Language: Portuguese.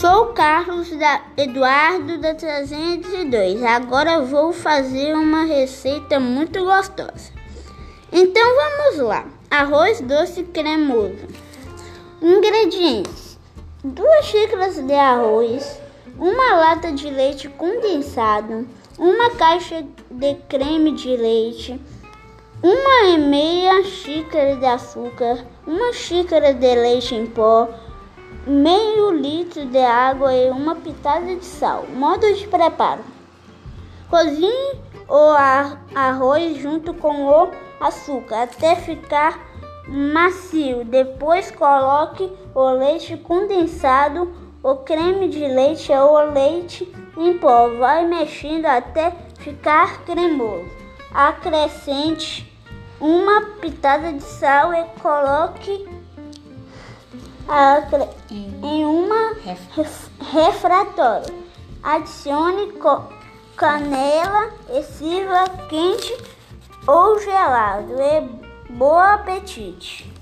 Sou Carlos da Eduardo da 302. Agora vou fazer uma receita muito gostosa. Então vamos lá. Arroz doce cremoso. Ingredientes: 2 xícaras de arroz, uma lata de leite condensado, uma caixa de creme de leite, uma e meia xícara de açúcar, uma xícara de leite em pó, meio litro de água e uma pitada de sal. Modo de preparo: cozinhe o arroz junto com o açúcar até ficar macio. Depois coloque o leite condensado, o creme de leite ou leite em pó. Vai mexendo até ficar cremoso. Acrescente uma pitada de sal e coloque em uma refratória. Adicione canela e sirva quente ou gelado. E bom apetite!